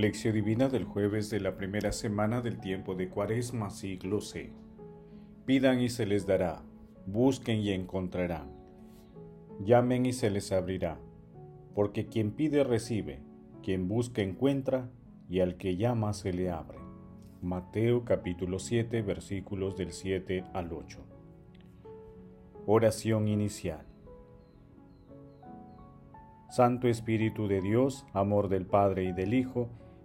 Lección Divina del jueves de la primera semana del tiempo de Cuaresma, siglo C. Pidan y se les dará, busquen y encontrarán, llamen y se les abrirá, porque quien pide recibe, quien busca encuentra, y al que llama se le abre. Mateo capítulo 7 versículos del 7 al 8. Oración inicial. Santo Espíritu de Dios, amor del Padre y del Hijo,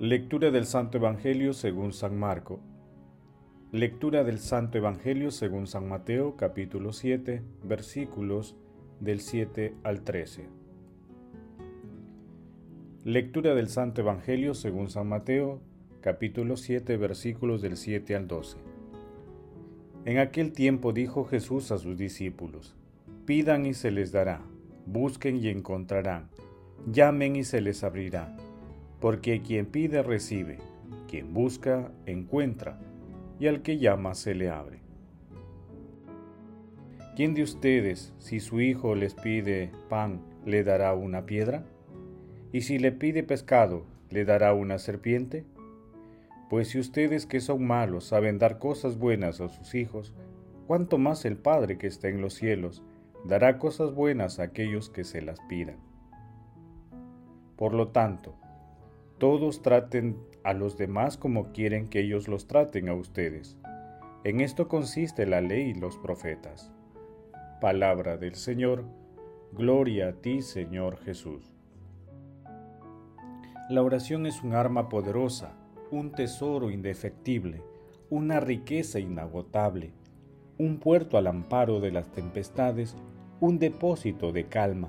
Lectura del Santo Evangelio según San Marco. Lectura del Santo Evangelio según San Mateo capítulo 7 versículos del 7 al 13. Lectura del Santo Evangelio según San Mateo, capítulo 7, versículos del 7 al 12. En aquel tiempo dijo Jesús a sus discípulos, Pidan y se les dará, busquen y encontrarán, llamen y se les abrirá, porque quien pide recibe, quien busca encuentra, y al que llama se le abre. ¿Quién de ustedes, si su hijo les pide pan, le dará una piedra? ¿Y si le pide pescado, le dará una serpiente? Pues si ustedes que son malos saben dar cosas buenas a sus hijos, cuánto más el Padre que está en los cielos dará cosas buenas a aquellos que se las pidan. Por lo tanto, todos traten a los demás como quieren que ellos los traten a ustedes. En esto consiste la ley y los profetas. Palabra del Señor, gloria a ti Señor Jesús. La oración es un arma poderosa, un tesoro indefectible, una riqueza inagotable, un puerto al amparo de las tempestades, un depósito de calma.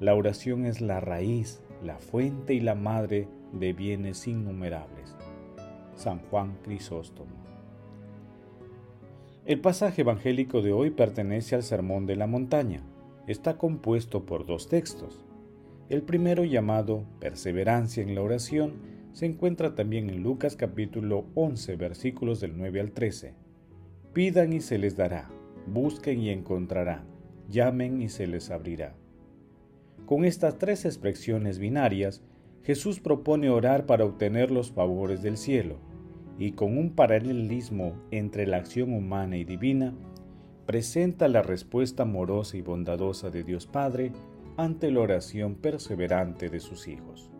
La oración es la raíz, la fuente y la madre de bienes innumerables. San Juan Crisóstomo. El pasaje evangélico de hoy pertenece al Sermón de la Montaña. Está compuesto por dos textos. El primero llamado perseverancia en la oración se encuentra también en Lucas capítulo 11 versículos del 9 al 13. Pidan y se les dará, busquen y encontrarán, llamen y se les abrirá. Con estas tres expresiones binarias, Jesús propone orar para obtener los favores del cielo, y con un paralelismo entre la acción humana y divina, presenta la respuesta amorosa y bondadosa de Dios Padre ante la oración perseverante de sus hijos.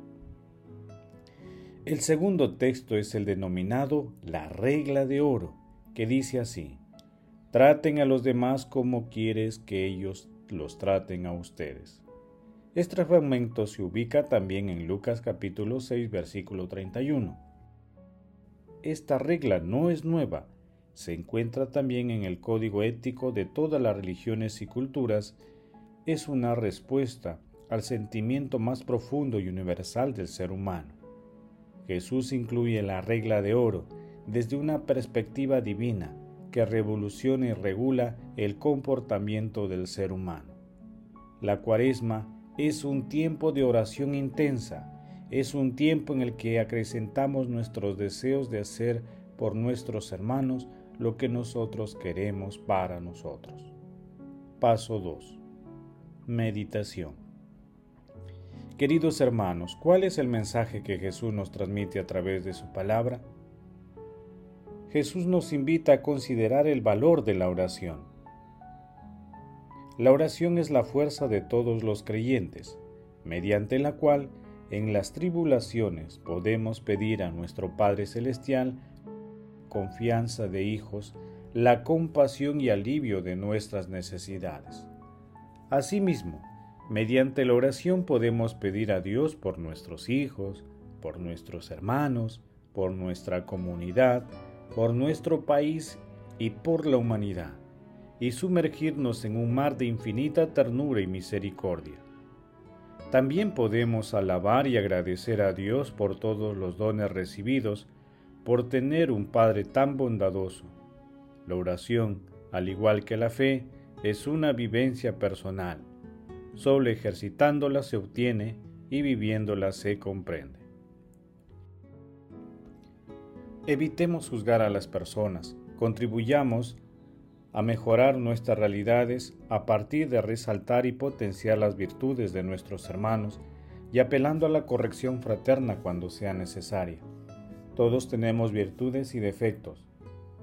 El segundo texto es el denominado la regla de oro, que dice así, traten a los demás como quieres que ellos los traten a ustedes. Este fragmento se ubica también en Lucas capítulo 6 versículo 31. Esta regla no es nueva, se encuentra también en el código ético de todas las religiones y culturas es una respuesta al sentimiento más profundo y universal del ser humano. Jesús incluye la regla de oro desde una perspectiva divina que revoluciona y regula el comportamiento del ser humano. La cuaresma es un tiempo de oración intensa, es un tiempo en el que acrecentamos nuestros deseos de hacer por nuestros hermanos lo que nosotros queremos para nosotros. Paso 2 Meditación Queridos hermanos, ¿cuál es el mensaje que Jesús nos transmite a través de su palabra? Jesús nos invita a considerar el valor de la oración. La oración es la fuerza de todos los creyentes, mediante la cual en las tribulaciones podemos pedir a nuestro Padre Celestial confianza de hijos, la compasión y alivio de nuestras necesidades. Asimismo, mediante la oración podemos pedir a Dios por nuestros hijos, por nuestros hermanos, por nuestra comunidad, por nuestro país y por la humanidad, y sumergirnos en un mar de infinita ternura y misericordia. también podemos alabar y agradecer a Dios por todos los dones recibidos, por tener un Padre tan bondadoso. La oración, al igual que la fe, es una vivencia personal. Solo ejercitándola se obtiene y viviéndola se comprende. Evitemos juzgar a las personas, contribuyamos a mejorar nuestras realidades a partir de resaltar y potenciar las virtudes de nuestros hermanos y apelando a la corrección fraterna cuando sea necesaria. Todos tenemos virtudes y defectos,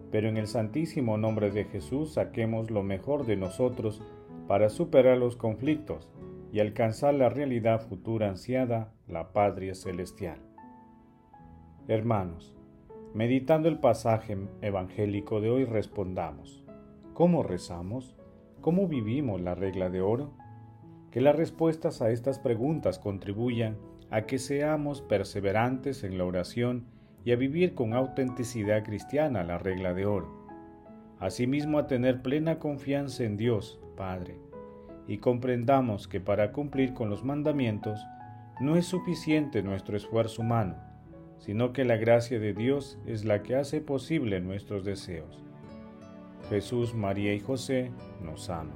pero en el santísimo nombre de Jesús saquemos lo mejor de nosotros para superar los conflictos y alcanzar la realidad futura ansiada, la patria celestial. Hermanos, meditando el pasaje evangélico de hoy respondamos, ¿Cómo rezamos? ¿Cómo vivimos la regla de oro? Que las respuestas a estas preguntas contribuyan a que seamos perseverantes en la oración y a vivir con autenticidad cristiana la regla de oro. Asimismo a tener plena confianza en Dios, Padre, y comprendamos que para cumplir con los mandamientos no es suficiente nuestro esfuerzo humano, sino que la gracia de Dios es la que hace posible nuestros deseos. Jesús, María y José nos aman.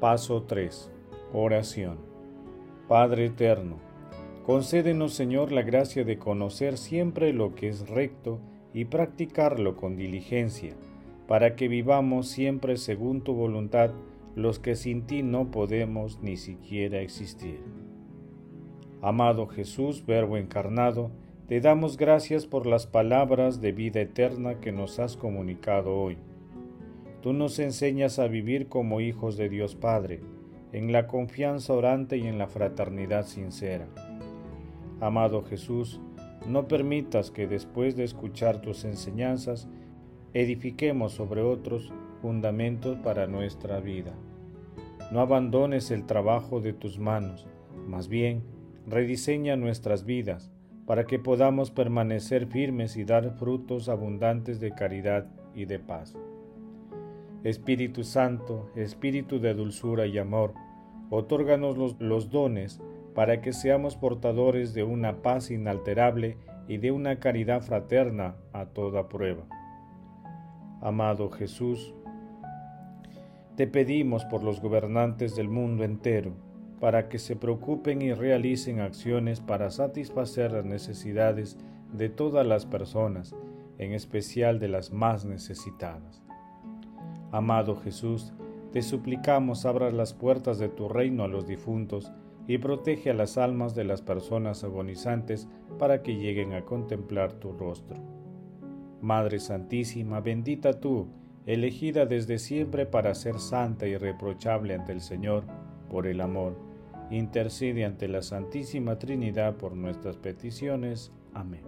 Paso 3. Oración. Padre Eterno, concédenos Señor la gracia de conocer siempre lo que es recto y practicarlo con diligencia, para que vivamos siempre según tu voluntad los que sin ti no podemos ni siquiera existir. Amado Jesús, Verbo encarnado, te damos gracias por las palabras de vida eterna que nos has comunicado hoy. Tú nos enseñas a vivir como hijos de Dios Padre, en la confianza orante y en la fraternidad sincera. Amado Jesús, no permitas que después de escuchar tus enseñanzas, edifiquemos sobre otros fundamentos para nuestra vida. No abandones el trabajo de tus manos, más bien, rediseña nuestras vidas para que podamos permanecer firmes y dar frutos abundantes de caridad y de paz. Espíritu Santo, Espíritu de dulzura y amor, otórganos los, dones para que seamos portadores de una paz inalterable y de una caridad fraterna a toda prueba. Amado Jesús, te pedimos por los gobernantes del mundo entero, para que se preocupen y realicen acciones para satisfacer las necesidades de todas las personas, en especial de las más necesitadas. Amado Jesús, te suplicamos abras las puertas de tu reino a los difuntos y protege a las almas de las personas agonizantes para que lleguen a contemplar tu rostro. Madre Santísima, bendita tú, elegida desde siempre para ser santa y reprochable ante el Señor por el amor intercede ante la Santísima Trinidad por nuestras peticiones. Amén.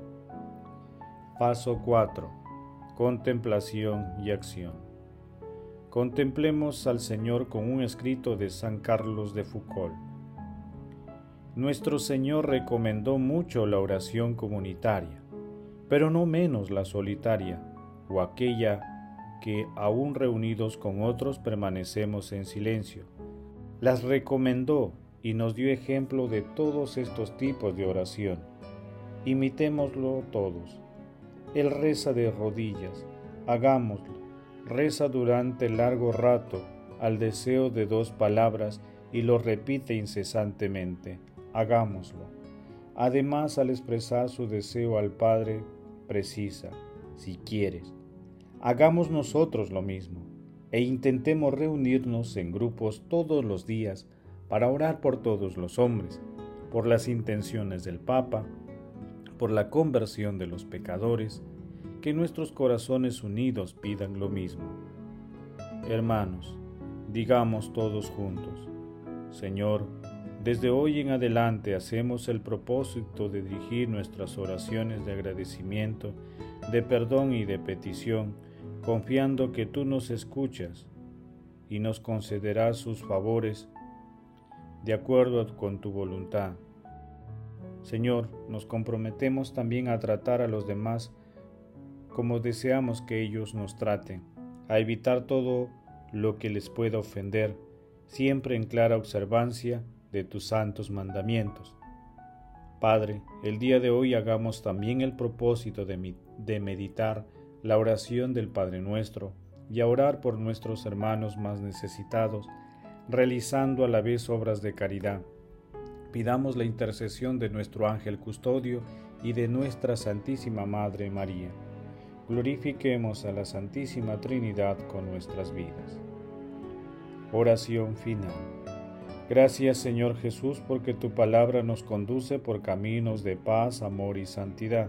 Paso 4. Contemplación y acción. Contemplemos al Señor con un escrito de San Carlos de Foucault. Nuestro Señor recomendó mucho la oración comunitaria, pero no menos la solitaria, o aquella que, aún reunidos con otros, permanecemos en silencio. Las recomendó y nos dio ejemplo de todos estos tipos de oración. Imitémoslo todos. Él reza de rodillas, hagámoslo. Reza durante largo rato al deseo de dos palabras y lo repite incesantemente, hagámoslo. Además, al expresar su deseo al Padre, precisa, si quieres, hagamos nosotros lo mismo e intentemos reunirnos en grupos todos los días para orar por todos los hombres, por las intenciones del Papa, por la conversión de los pecadores, que nuestros corazones unidos pidan lo mismo. Hermanos, digamos todos juntos, Señor, desde hoy en adelante hacemos el propósito de dirigir nuestras oraciones de agradecimiento, de perdón y de petición, confiando que tú nos escuchas y nos concederás sus favores de acuerdo con tu voluntad. Señor, nos comprometemos también a tratar a los demás como deseamos que ellos nos traten, a evitar todo lo que les pueda ofender, siempre en clara observancia de tus santos mandamientos. Padre, el día de hoy hagamos también el propósito de, meditar la oración del Padre nuestro y a orar por nuestros hermanos más necesitados, realizando a la vez obras de caridad. Pidamos la intercesión de nuestro ángel custodio y de nuestra Santísima Madre María. Glorifiquemos a la Santísima Trinidad con nuestras vidas. Oración final. Gracias Señor Jesús porque tu palabra nos conduce por caminos de paz, amor y santidad.